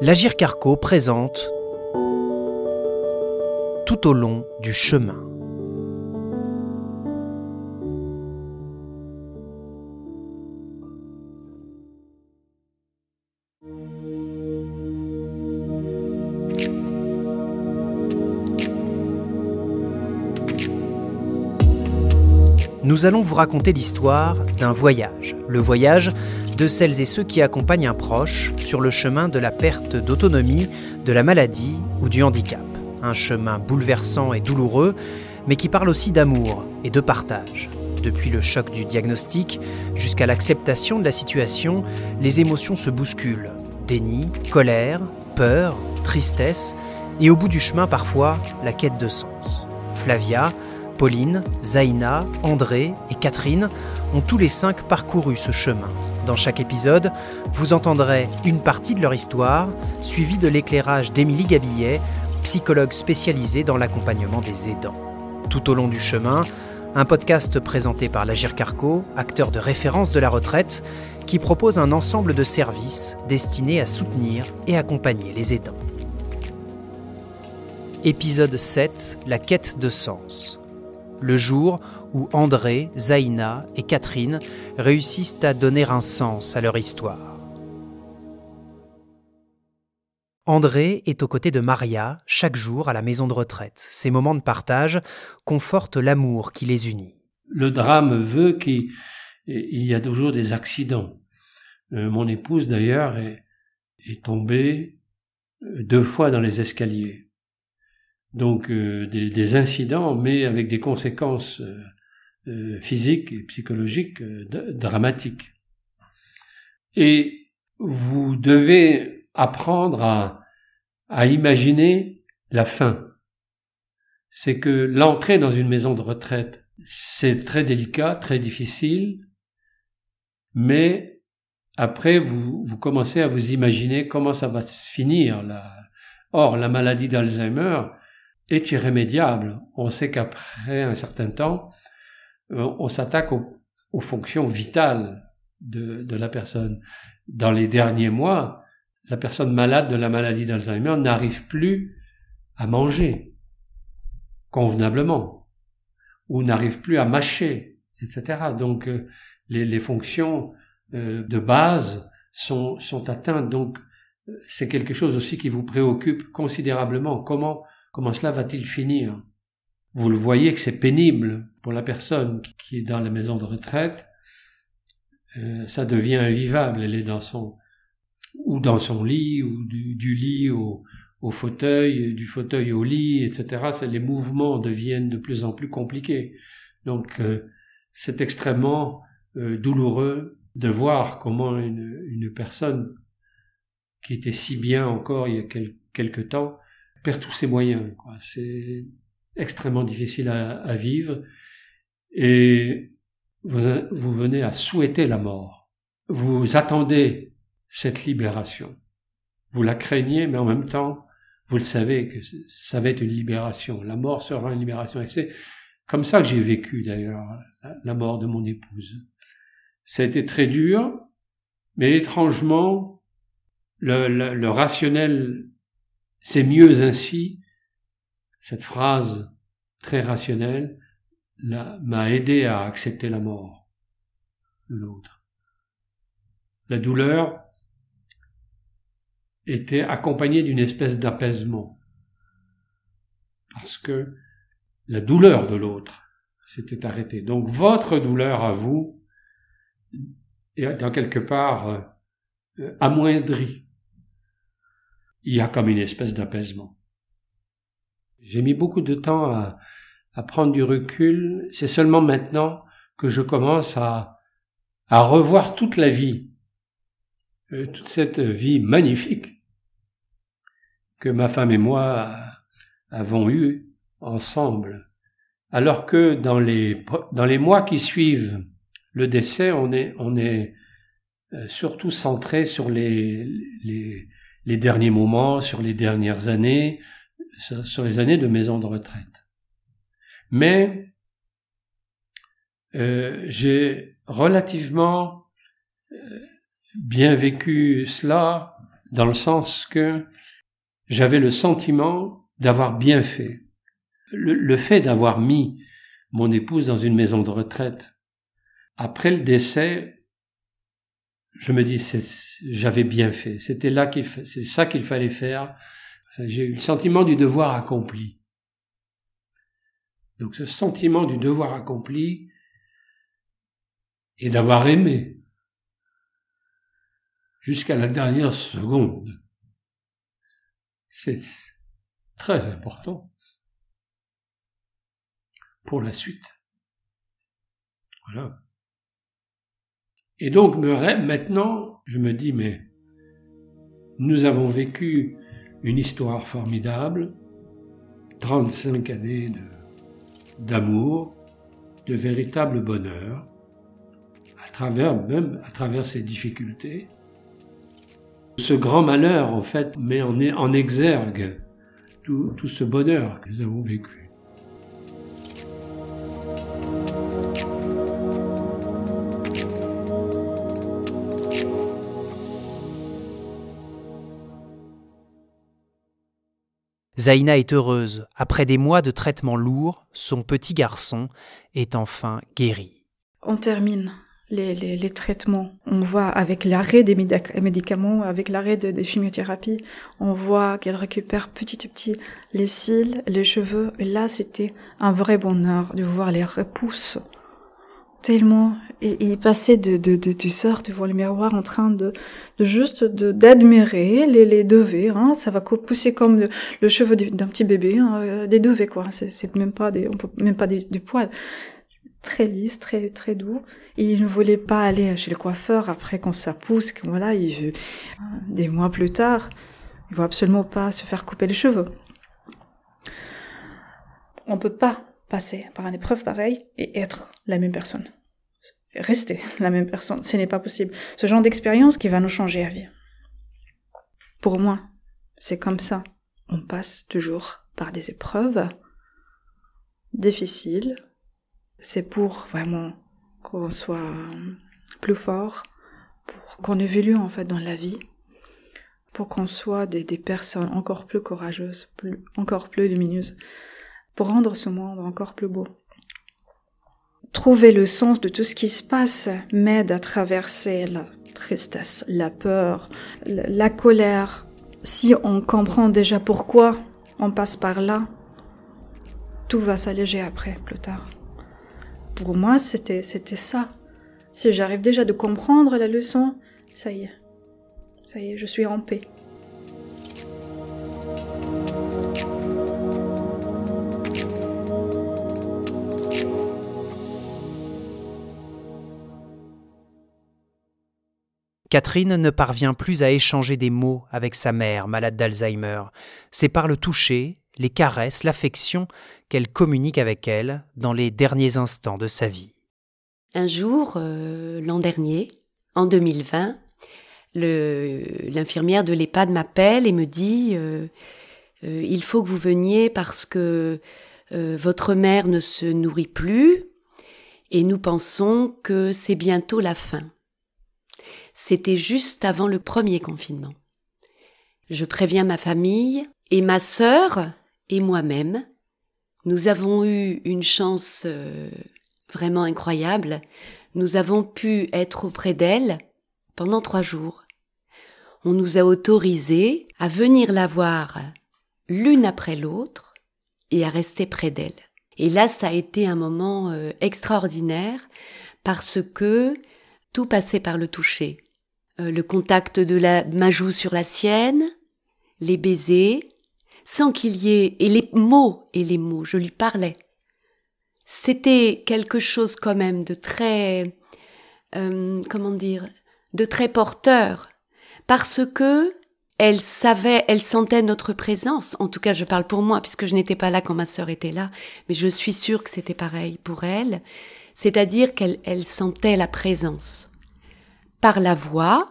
l'Agir Carco présente Tout au long du chemin. Nous allons vous raconter l'histoire d'un voyage, le voyage de celles et ceux qui accompagnent un proche sur le chemin de la perte d'autonomie, de la maladie ou du handicap. Un chemin bouleversant et douloureux, mais qui parle aussi d'amour et de partage. Depuis le choc du diagnostic jusqu'à l'acceptation de la situation, les émotions se bousculent. Déni, colère, peur, tristesse, et au bout du chemin parfois la quête de sens. Flavia, Pauline, Zaina, André et Catherine ont tous les cinq parcouru ce chemin. Dans chaque épisode, vous entendrez une partie de leur histoire, suivie de l'éclairage d'Émilie Gabillet, psychologue spécialisée dans l'accompagnement des aidants. Tout au long du chemin, un podcast présenté par l'Agir Carco, acteur de référence de la retraite, qui propose un ensemble de services destinés à soutenir et accompagner les aidants. Épisode 7 La quête de sens le jour où André, Zaina et Catherine réussissent à donner un sens à leur histoire. André est aux côtés de Maria chaque jour à la maison de retraite. Ces moments de partage confortent l'amour qui les unit. Le drame veut qu'il y a toujours des accidents. Euh, mon épouse d'ailleurs est, tombée deux fois dans les escaliers donc euh, des, des, incidents, mais avec des conséquences euh, euh physiques et psychologiques euh, dramatiques. Et vous devez apprendre à, à imaginer la fin. C'est que l'entrée dans une maison de retraite, c'est très délicat, très difficile, mais après, vous, vous commencez à vous imaginer comment ça va se finir. Là. Or, la maladie d'Alzheimer, est irrémédiable. On sait qu'après un certain temps, euh, on s'attaque aux, fonctions vitales de, de, la personne. Dans les derniers mois, la personne malade de la maladie d'Alzheimer n'arrive plus à manger convenablement ou n'arrive plus à mâcher, etc. Donc euh, les, les, fonctions euh, de base sont, sont atteintes. Donc c'est quelque chose aussi qui vous préoccupe considérablement. Comment Comment cela va-t-il finir? Vous le voyez que c'est pénible pour la personne qui est dans la maison de retraite. Euh, ça devient invivable. Elle est dans son ou dans son lit ou du, lit au, fauteuil, du fauteuil au lit, etc. Les mouvements deviennent de plus en plus compliqués. Donc euh, c'est extrêmement euh, douloureux de voir comment une, une, personne qui était si bien encore il y a quelque temps perd tous ses moyens. C'est extrêmement difficile à, vivre et vous, venez à souhaiter la mort. Vous attendez cette libération. Vous la craignez, mais en même temps, vous le savez que ça va être une libération. La mort sera une libération. Et c'est comme ça que j'ai vécu d'ailleurs la mort de mon épouse. Ça a été très dur, mais étrangement, le rationnel c'est mieux ainsi. Cette phrase très rationnelle m'a aidé à accepter la mort de l'autre. La douleur était accompagnée d'une espèce d'apaisement. Parce que la douleur de l'autre s'était arrêtée. Donc votre douleur à vous est dans quelque part euh, amoindrie il y a comme une espèce d'apaisement. J'ai mis beaucoup de temps à, prendre du recul. C'est seulement maintenant que je commence à, à revoir toute la vie, euh, toute cette vie magnifique que ma femme et moi avons eue ensemble. Alors que dans les, dans les mois qui suivent le décès, on est, on est euh, surtout centré sur les, les, les derniers moments, sur les dernières années, sur les années de maison de retraite. Mais euh, j'ai relativement euh, bien vécu cela dans le sens que j'avais le sentiment d'avoir bien fait. Le, fait d'avoir mis mon épouse dans une maison de retraite, après le décès, je me dis, j'avais bien fait. C'était là qu'il, c'est ça qu'il fallait faire. j'ai eu le sentiment du devoir accompli. Donc ce sentiment du devoir accompli et d'avoir aimé jusqu'à la dernière seconde, c'est très important pour la suite. Voilà. Et donc, maintenant, je me dis, mais nous avons vécu une histoire formidable, 35 années d'amour, de, véritable bonheur, à travers, même à travers ces difficultés. Ce grand malheur, en fait, met en, exergue tout ce bonheur que nous avons vécu. Zaina est heureuse. Après des mois de traitement lourd, son petit garçon est enfin guéri. On termine les, les, traitements. On voit avec l'arrêt des médicaments, avec l'arrêt des chimiothérapies, on voit qu'elle récupère petit à petit les cils, les cheveux. Et là, c'était un vrai bonheur de voir les repousses tellement. Et, il passait de, de, de, du sort devant le miroir en train de, de juste d'admirer les, les devets hein, ça va pousser comme le, cheveu d'un petit bébé hein, euh, des devets quoi. C'est même pas des on peut même pas des, du poil très lisse très très doux. Et il ne voulait pas aller chez le coiffeur après quand ça pousse voilà il, des mois plus tard il veut absolument pas se faire couper les cheveux. On peut pas passer par une épreuve pareille et être la même personne. Rester la même personne, ce n'est pas possible. Ce genre d'expérience qui va nous changer à vie. Pour moi, c'est comme ça. On passe toujours par des épreuves difficiles. C'est pour vraiment qu'on soit plus fort, pour qu'on évolue en fait dans la vie, pour qu'on soit des, personnes encore plus courageuses, plus, encore plus lumineuses pour rendre ce monde encore plus beau. Trouver le sens de tout ce qui se passe m'aide à traverser la tristesse, la peur, la colère. Si on comprend déjà pourquoi on passe par là, tout va s'alléger après, plus tard. Pour moi, c'était, c'était ça. Si j'arrive déjà de comprendre la leçon, ça y est. Ça y est, je suis en paix. Catherine ne parvient plus à échanger des mots avec sa mère, malade d'Alzheimer. C'est par le toucher, les caresses, l'affection qu'elle communique avec elle dans les derniers instants de sa vie. Un jour, euh, l'an dernier, en 2020, l'infirmière de l'EHPAD m'appelle et me dit euh, euh, Il faut que vous veniez parce que votre mère ne se nourrit plus et nous pensons que c'est bientôt la fin. C'était juste avant le premier confinement. Je préviens ma famille et ma sœur et moi-même. Nous avons eu une chance euh, vraiment incroyable. Nous avons pu être auprès d'elle pendant trois jours. On nous a autorisés à venir la voir l'une après l'autre et à rester près d'elle. Et là, ça a été un moment euh, extraordinaire parce que tout passait par le toucher. Euh, le contact de la, ma joue sur la sienne, les baisers, sans qu'il y ait, et les mots, et les mots, je lui parlais. C'était quelque chose quand même de très, euh, comment dire, de très porteur, parce que elle savait, elle sentait notre présence. En tout cas, je parle pour moi, puisque je n'étais pas là quand ma sœur était là, mais je suis sûre que c'était pareil pour elle. C'est-à-dire qu'elle elle sentait la présence par la voix,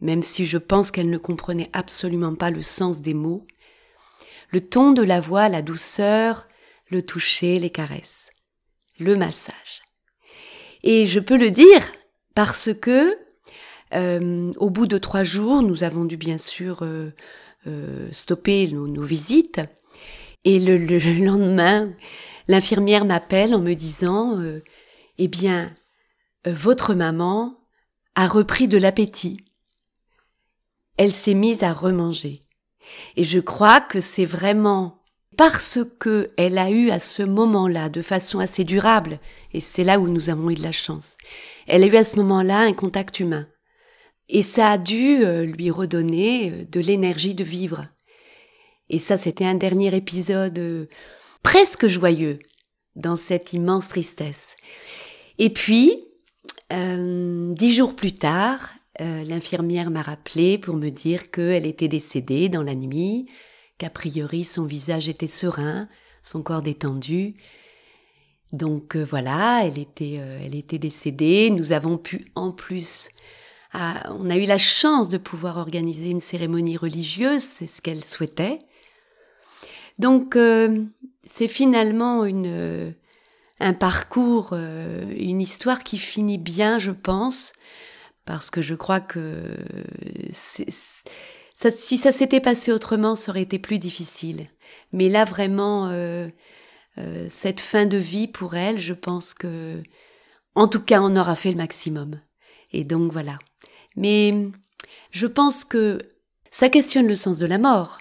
même si je pense qu'elle ne comprenait absolument pas le sens des mots, le ton de la voix, la douceur, le toucher, les caresses, le massage. Et je peux le dire parce que au bout de trois jours, nous avons dû bien sûr stopper nos, visites. Et le, le lendemain, l'infirmière m'appelle en me disant, eh bien, votre maman a repris de l'appétit. Elle s'est mise à remanger. Et je crois que c'est vraiment parce que elle a eu à ce moment-là, de façon assez durable, et c'est là où nous avons eu de la chance, elle a eu à ce moment-là un contact humain. Et ça a dû euh, lui redonner euh, de l'énergie de vivre. Et ça, c'était un dernier épisode euh, presque joyeux dans cette immense tristesse. Et puis, dix jours plus tard, l'infirmière m'a rappelé pour me dire qu'elle était décédée dans la nuit, qu'a priori son visage était serein, son corps détendu. Donc euh, voilà, elle était, euh, elle était décédée. Nous avons pu en plus, on a eu la chance de pouvoir organiser une cérémonie religieuse, c'est ce qu'elle souhaitait. Donc euh, c'est finalement une, un parcours, une histoire qui finit bien, je pense, parce que je crois que si ça s'était passé autrement, ça aurait été plus difficile. Mais là, vraiment, euh, euh, cette fin de vie pour elle, je pense que, en tout cas, on aura fait le maximum. Et donc voilà. Mais je pense que ça questionne le sens de la mort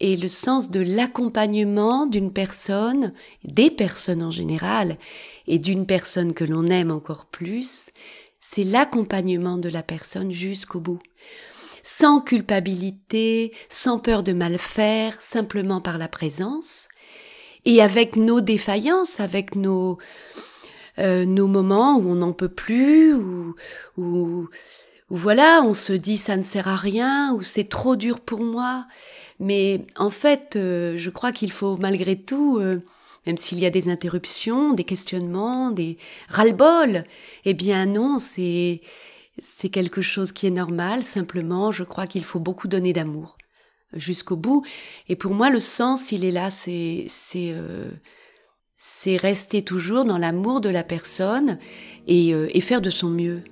et le sens de l'accompagnement d'une personne, des personnes en général, et d'une personne que l'on aime encore plus, c'est l'accompagnement de la personne jusqu'au bout. Sans culpabilité, sans peur de mal faire, simplement par la présence, et avec nos défaillances, avec nos, euh, nos moments où on n'en peut plus, où, où, voilà, on se dit ça ne sert à rien, ou c'est trop dur pour moi. Mais en fait, euh, je crois qu'il faut malgré tout, euh, même s'il y a des interruptions, des questionnements, des ras-le-bol, eh bien non, c'est c'est quelque chose qui est normal, simplement, je crois qu'il faut beaucoup donner d'amour jusqu'au bout. Et pour moi, le sens, il est là, c'est c'est euh, c'est rester toujours dans l'amour de la personne et, et, faire de son mieux.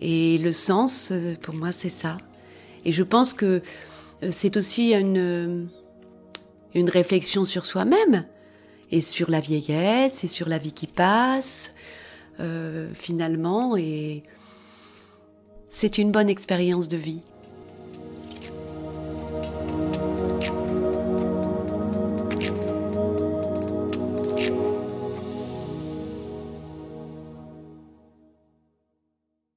Et le sens, euh, pour moi, c'est ça. Et je pense que c'est aussi une une réflexion sur soi-même et sur la vieillesse et sur la vie qui passe finalement et c'est une bonne expérience de vie.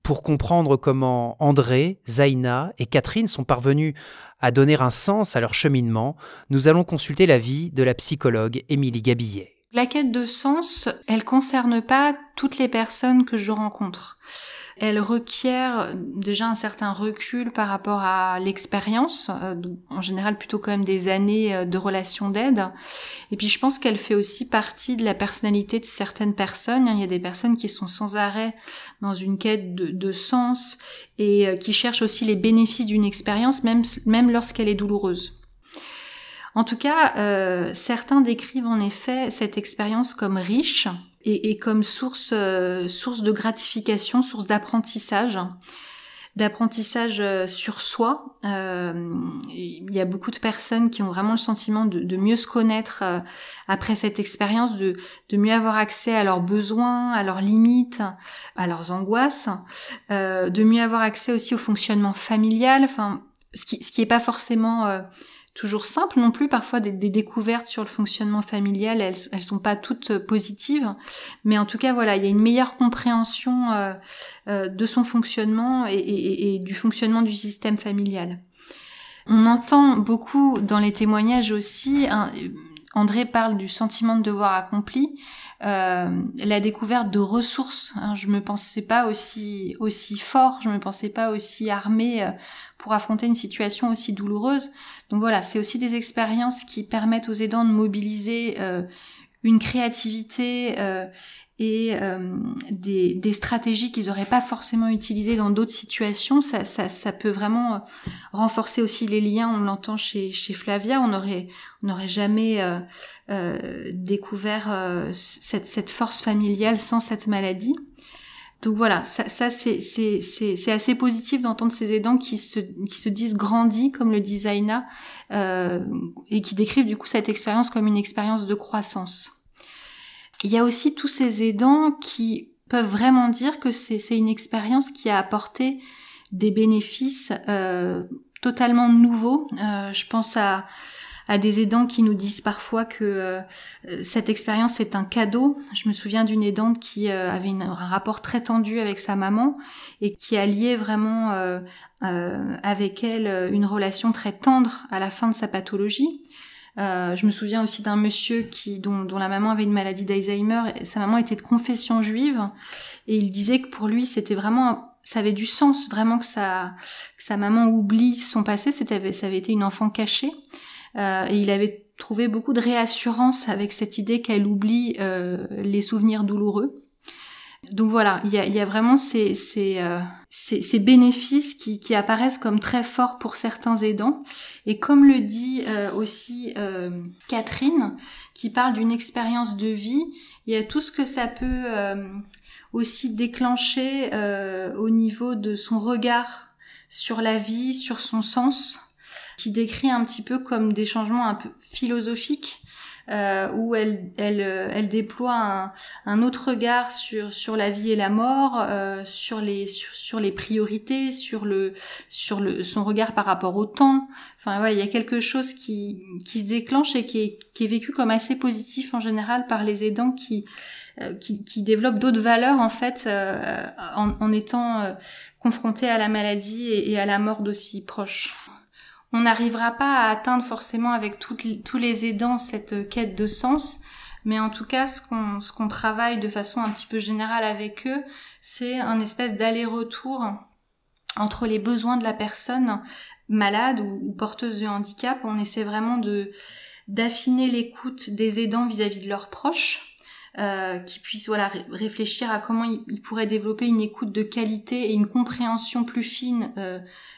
Pour comprendre comment André, Zaina et Catherine sont parvenus à donner un sens à leur cheminement, nous allons consulter l'avis de la psychologue Émilie Gabillet. La quête de sens, elle concerne pas toutes les personnes que je rencontre elle requiert déjà un certain recul par rapport à l'expérience, euh, en général plutôt quand même des années euh, de relations d'aide. Et puis je pense qu'elle fait aussi partie de la personnalité de certaines personnes. Il y a des personnes qui sont sans arrêt dans une quête de, sens et euh, qui cherchent aussi les bénéfices d'une expérience, même, même lorsqu'elle est douloureuse. En tout cas, certains décrivent en effet cette expérience comme riche, et, comme source, euh, source de gratification, source d'apprentissage d'apprentissage euh, sur soi. Euh, il y a beaucoup de personnes qui ont vraiment le sentiment de, mieux se connaître après cette expérience, de, mieux avoir accès à leurs besoins, à leurs limites, à leurs angoisses, de mieux avoir accès aussi au fonctionnement familial, enfin, ce qui, ce qui pas forcément toujours simple non plus. Parfois, des, découvertes sur le fonctionnement familial, elles, sont pas toutes euh, positives, mais en tout cas, voilà, il y a une meilleure compréhension euh, euh, de son fonctionnement et, du fonctionnement du système familial. On entend beaucoup dans les témoignages aussi. André parle du sentiment de devoir accompli. la découverte de ressources. Hein, je me pensais pas aussi aussi fort, je me pensais pas aussi armé pour affronter une situation aussi douloureuse. Donc voilà, c'est aussi des expériences qui permettent aux aidants de mobiliser euh, une créativité euh, et euh, des, stratégies qu'ils n'auraient pas forcément utilisées dans d'autres situations. Ça, peut vraiment renforcer aussi les liens. On l'entend chez, Flavia. On n'aurait on n'aurait jamais découvert cette, cette force familiale sans cette maladie. Donc voilà, ça, c'est, assez positif d'entendre ces aidants qui se, qui se disent grandis, comme le designer, euh, et qui décrivent du coup cette expérience comme une expérience de croissance. Il y a aussi tous ces aidants qui peuvent vraiment dire que c'est, c'est une expérience qui a apporté des bénéfices euh, totalement nouveaux. Euh, je pense à à des aidants qui nous disent parfois que euh, cette expérience est un cadeau. Je me souviens d'une aidante qui euh, avait un rapport très tendu avec sa maman et qui alliait vraiment euh, avec elle une relation très tendre à la fin de sa pathologie. je me souviens aussi d'un monsieur qui dont, dont, la maman avait une maladie d'Alzheimer. Sa maman était de confession juive et il disait que pour lui c'était vraiment ça avait du sens vraiment que sa que sa maman oublie son passé. C'était ça avait été une enfant cachée. Euh, il avait trouvé beaucoup de réassurance avec cette idée qu'elle oublie euh, les souvenirs douloureux. Donc voilà, il y a, y a, vraiment ces, ces, euh, ces, ces bénéfices qui, qui, apparaissent comme très forts pour certains aidants. Et comme le dit euh, aussi euh, Catherine, qui parle d'une expérience de vie, il y a tout ce que ça peut aussi déclencher au niveau de son regard sur la vie, sur son sens qui décrit un petit peu comme des changements un peu philosophiques. Euh, où elle, elle, euh, elle déploie un, un, autre regard sur, sur la vie et la mort, euh, sur, les, sur, sur, les priorités, sur, le, sur le, son regard par rapport au temps. Enfin voilà, il y a quelque chose qui, qui se déclenche et qui est, qui est vécu comme assez positif en général par les aidants qui, euh, qui, qui développent d'autres valeurs en fait euh, en, en, étant confrontés à la maladie et, et à la mort d'aussi proches. On n'arrivera pas à atteindre forcément avec tous les aidants cette quête de sens, mais en tout cas, ce qu'on travaille de façon un petit peu générale avec eux, c'est un espèce d'aller-retour entre les besoins de la personne malade ou, porteuse de handicap. On essaie vraiment d'affiner l'écoute des aidants vis-à-vis de leurs proches. Euh, qui puissent voilà réfléchir à comment ils, pourraient développer une écoute de qualité et une compréhension plus fine euh,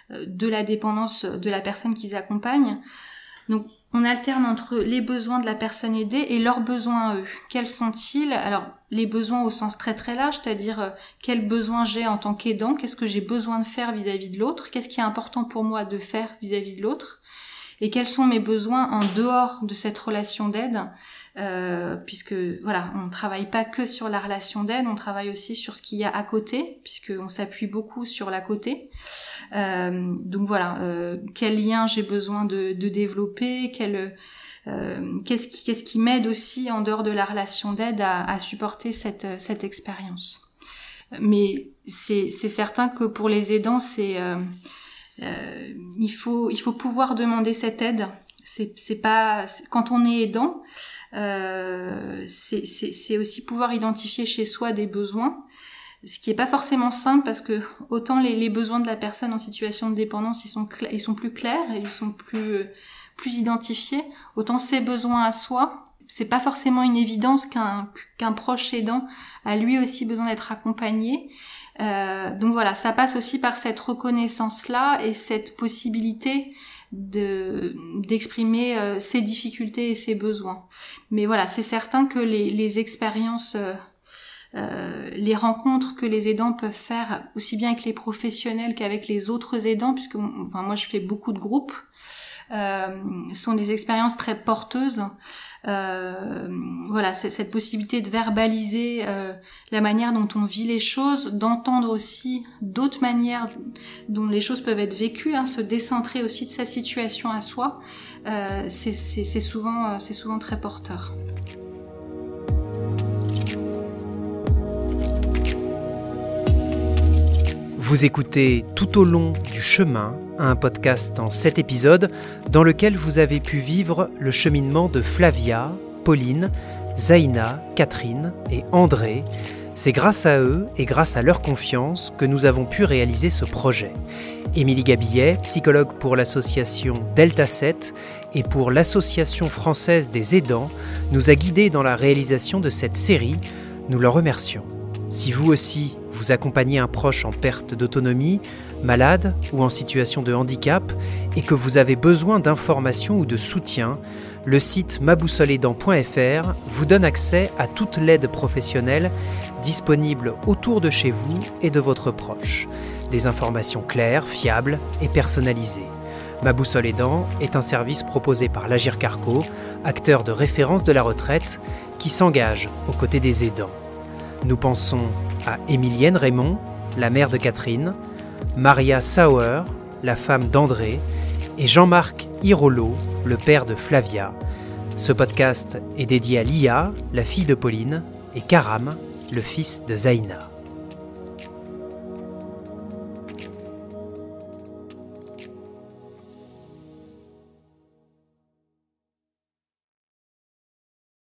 de la dépendance de la personne qu'ils accompagnent. Donc on alterne entre les besoins de la personne aidée et leurs besoins à eux. Quels sont-ils? Alors les besoins au sens très très large, c'est-à-dire euh, quels besoins j'ai en tant qu'aidant, qu'est-ce que j'ai besoin de faire vis-à-vis de l'autre, qu'est-ce qui est important pour moi de faire vis-à-vis -vis de l'autre, et quels sont mes besoins en dehors de cette relation d'aide? Euh, puisque voilà, on travaille pas que sur la relation d'aide, on travaille aussi sur ce qu'il y a à côté, puisqu'on s'appuie beaucoup sur la côté. Euh, donc voilà, euh, quel lien j'ai besoin de, de, développer, quel euh, qu'est-ce qui, qu'est-ce qui m'aide aussi en dehors de la relation d'aide à, à, supporter cette, cette expérience. Mais c'est, c'est certain que pour les aidants, c'est euh, il faut il faut pouvoir demander cette aide. C'est, pas quand on est aidant, euh, c'est aussi pouvoir identifier chez soi des besoins, ce qui est pas forcément simple parce que autant les, les, besoins de la personne en situation de dépendance ils sont ils sont plus clairs et ils sont plus plus identifiés, autant ses besoins à soi c'est pas forcément une évidence qu'un qu'un proche aidant a lui aussi besoin d'être accompagné. Euh, donc voilà, ça passe aussi par cette reconnaissance là et cette possibilité de d'exprimer euh, ses difficultés et ses besoins. Mais voilà, c'est certain que les, les expériences, euh, euh, les rencontres que les aidants peuvent faire, aussi bien avec les professionnels qu'avec les autres aidants, puisque enfin, moi je fais beaucoup de groupes, sont des expériences très porteuses euh, voilà, cette possibilité de verbaliser euh, la manière dont on vit les choses, d'entendre aussi d'autres manières dont les choses peuvent être vécues, hein, se décentrer aussi de sa situation à soi, euh, c'est souvent, souvent très porteur. Vous écoutez tout au long du chemin un podcast en sept épisodes dans lequel vous avez pu vivre le cheminement de Flavia, Pauline, Zaina, Catherine et André. C'est grâce à eux et grâce à leur confiance que nous avons pu réaliser ce projet. Émilie Gabillet, psychologue pour l'association Delta 7 et pour l'Association française des aidants, nous a guidés dans la réalisation de cette série. Nous leur remercions. Si vous aussi, vous accompagnez un proche en perte d'autonomie, malade ou en situation de handicap et que vous avez besoin d'informations ou de soutien, le site maboussoledan.fr vous donne accès à toute l'aide professionnelle disponible autour de chez vous et de votre proche. Des informations claires, fiables et personnalisées. Ma aidant est un service proposé par l'Agir Carco, acteur de référence de la retraite, qui s'engage aux côtés des aidants. Nous pensons à Raymond, la mère de Catherine, Maria Sauer, la femme d'André, et Jean-Marc Hirolo, le père de Flavia. Ce podcast est dédié à Lia, la fille de Pauline, et Karam, le fils de Zaina.